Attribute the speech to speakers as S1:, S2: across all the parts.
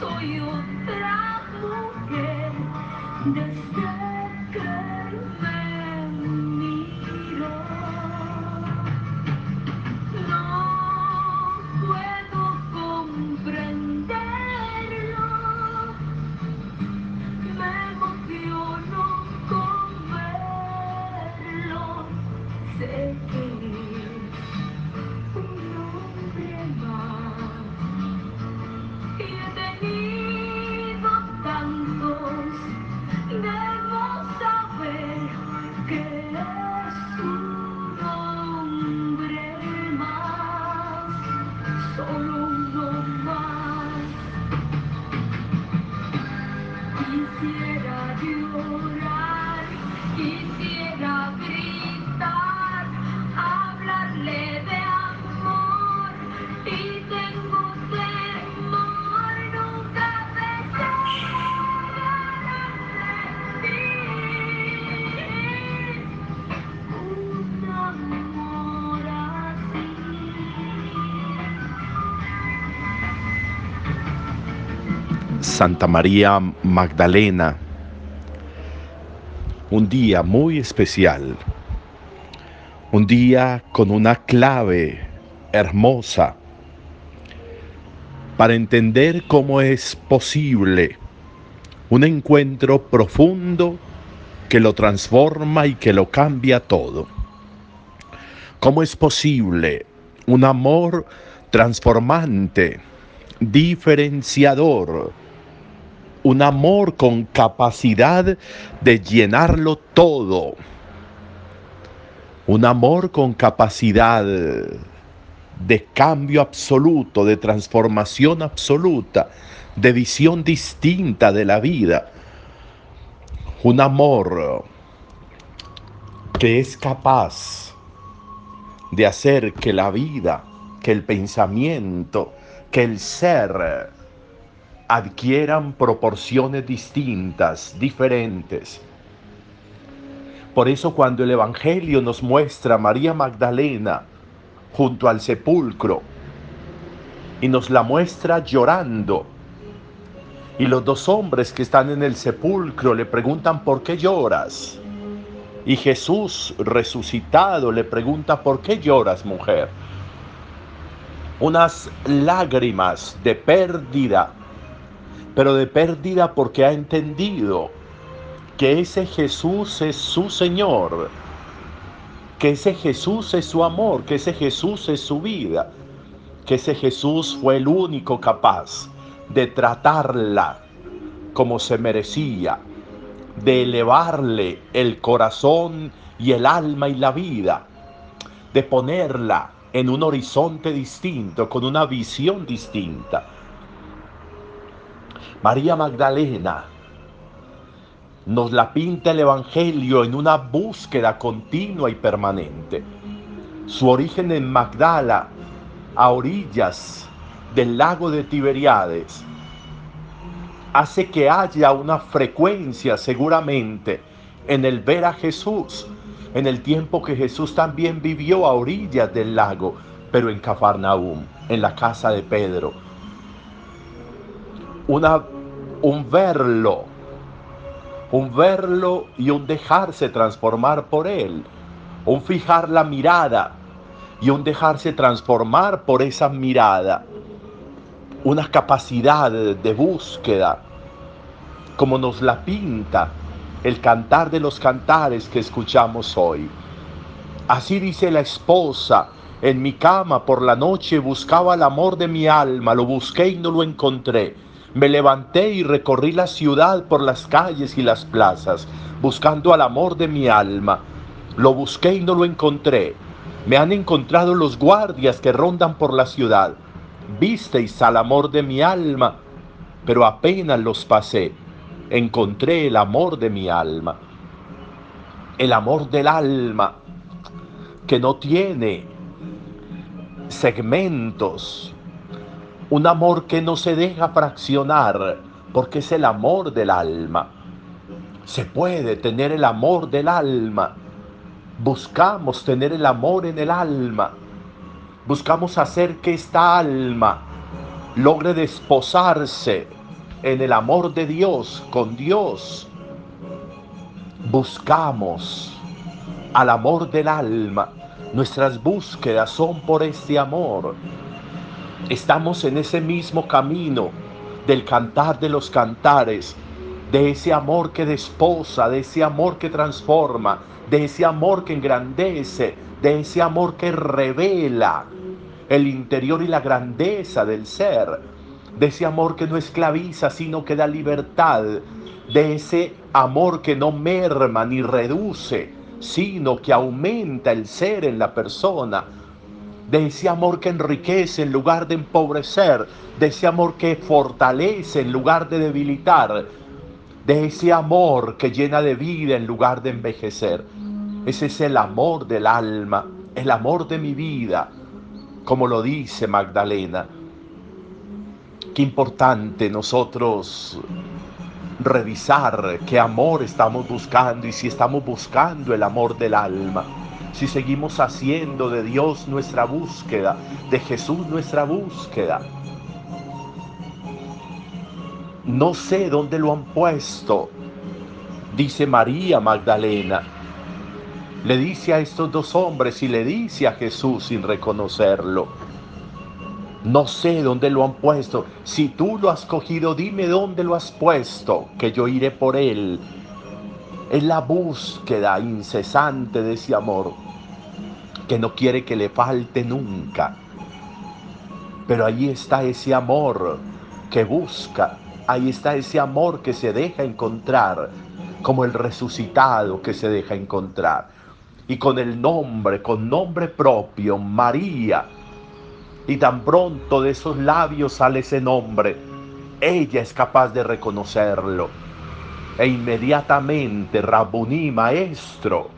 S1: soy otra mujer. Desde
S2: Santa María Magdalena, un día muy especial, un día con una clave hermosa para entender cómo es posible un encuentro profundo que lo transforma y que lo cambia todo. ¿Cómo es posible un amor transformante, diferenciador, un amor con capacidad de llenarlo todo, un amor con capacidad de cambio absoluto, de transformación absoluta, de visión distinta de la vida, un amor que es capaz de hacer que la vida, que el pensamiento, que el ser adquieran proporciones distintas, diferentes. Por eso cuando el Evangelio nos muestra a María Magdalena junto al sepulcro y nos la muestra llorando, y los dos hombres que están en el sepulcro le preguntan, ¿por qué lloras? Y Jesús resucitado le pregunta, ¿por qué lloras, mujer? Unas lágrimas de pérdida, pero de pérdida porque ha entendido que ese Jesús es su Señor, que ese Jesús es su amor, que ese Jesús es su vida, que ese Jesús fue el único capaz de tratarla como se merecía, de elevarle el corazón y el alma y la vida, de ponerla en un horizonte distinto, con una visión distinta. María Magdalena nos la pinta el Evangelio en una búsqueda continua y permanente. Su origen en Magdala, a orillas del lago de Tiberiades, hace que haya una frecuencia seguramente en el ver a Jesús, en el tiempo que Jesús también vivió a orillas del lago, pero en Cafarnaúm, en la casa de Pedro. Una, un verlo, un verlo y un dejarse transformar por él, un fijar la mirada y un dejarse transformar por esa mirada, una capacidad de búsqueda, como nos la pinta el cantar de los cantares que escuchamos hoy. Así dice la esposa, en mi cama por la noche buscaba el amor de mi alma, lo busqué y no lo encontré. Me levanté y recorrí la ciudad por las calles y las plazas, buscando al amor de mi alma. Lo busqué y no lo encontré. Me han encontrado los guardias que rondan por la ciudad. Visteis al amor de mi alma, pero apenas los pasé. Encontré el amor de mi alma. El amor del alma que no tiene segmentos. Un amor que no se deja fraccionar porque es el amor del alma. Se puede tener el amor del alma. Buscamos tener el amor en el alma. Buscamos hacer que esta alma logre desposarse en el amor de Dios, con Dios. Buscamos al amor del alma. Nuestras búsquedas son por este amor. Estamos en ese mismo camino del cantar de los cantares, de ese amor que desposa, de ese amor que transforma, de ese amor que engrandece, de ese amor que revela el interior y la grandeza del ser, de ese amor que no esclaviza, sino que da libertad, de ese amor que no merma ni reduce, sino que aumenta el ser en la persona, de ese amor que enriquece en lugar de empobrecer, de ese amor que fortalece en lugar de debilitar, de ese amor que llena de vida en lugar de envejecer. Ese es el amor del alma, el amor de mi vida, como lo dice Magdalena. Qué importante nosotros revisar qué amor estamos buscando y si estamos buscando el amor del alma. Si seguimos haciendo de Dios nuestra búsqueda, de Jesús nuestra búsqueda. No sé dónde lo han puesto, dice María Magdalena le dice a estos dos hombres y le dice a Jesús sin reconocerlo. No sé dónde lo han puesto. Si tú lo has cogido, dime dónde lo has puesto, que yo iré por él. Es la búsqueda incesante de ese amor, que no quiere que le falte nunca. Pero ahí está ese amor que busca, ahí está ese amor que se deja encontrar, como el resucitado que se deja encontrar y con el nombre, con nombre propio, María. Y tan pronto de esos labios sale ese nombre, ella es capaz de reconocerlo. E inmediatamente, Rabuní, maestro,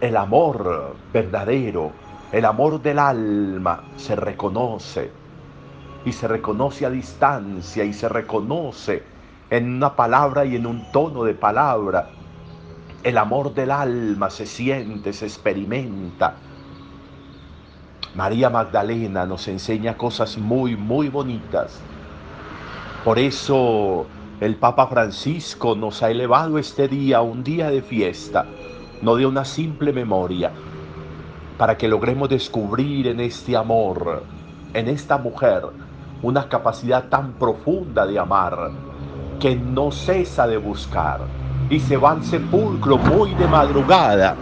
S2: el amor verdadero, el amor del alma se reconoce y se reconoce a distancia y se reconoce en una palabra y en un tono de palabra el amor del alma se siente, se experimenta. María Magdalena nos enseña cosas muy, muy bonitas. Por eso el Papa Francisco nos ha elevado este día a un día de fiesta, no de una simple memoria, para que logremos descubrir en este amor, en esta mujer, una capacidad tan profunda de amar que no cesa de buscar y se va al sepulcro muy de madrugada.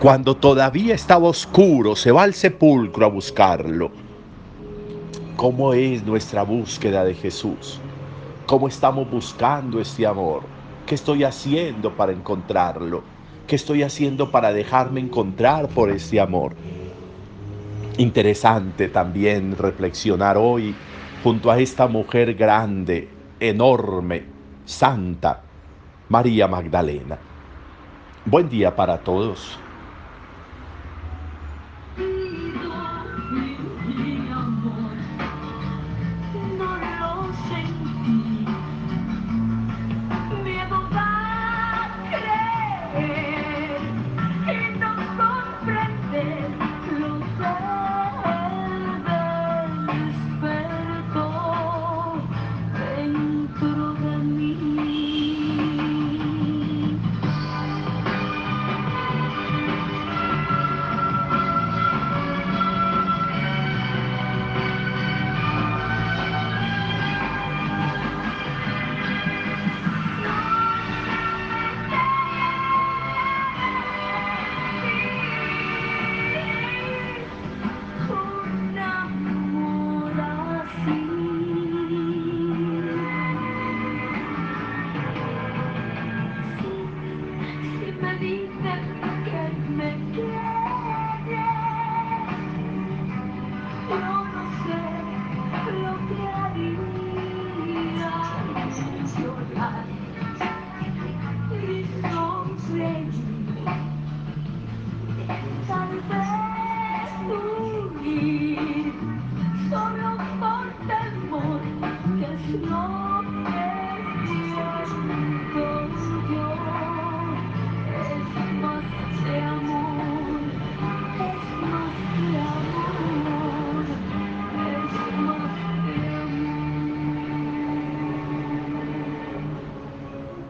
S2: Cuando todavía estaba oscuro, se va al sepulcro a buscarlo. ¿Cómo es nuestra búsqueda de Jesús? ¿Cómo estamos buscando este amor? ¿Qué estoy haciendo para encontrarlo? ¿Qué estoy haciendo para dejarme encontrar por este amor? Interesante también reflexionar hoy junto a esta mujer grande, enorme, santa, María Magdalena. Buen día para todos.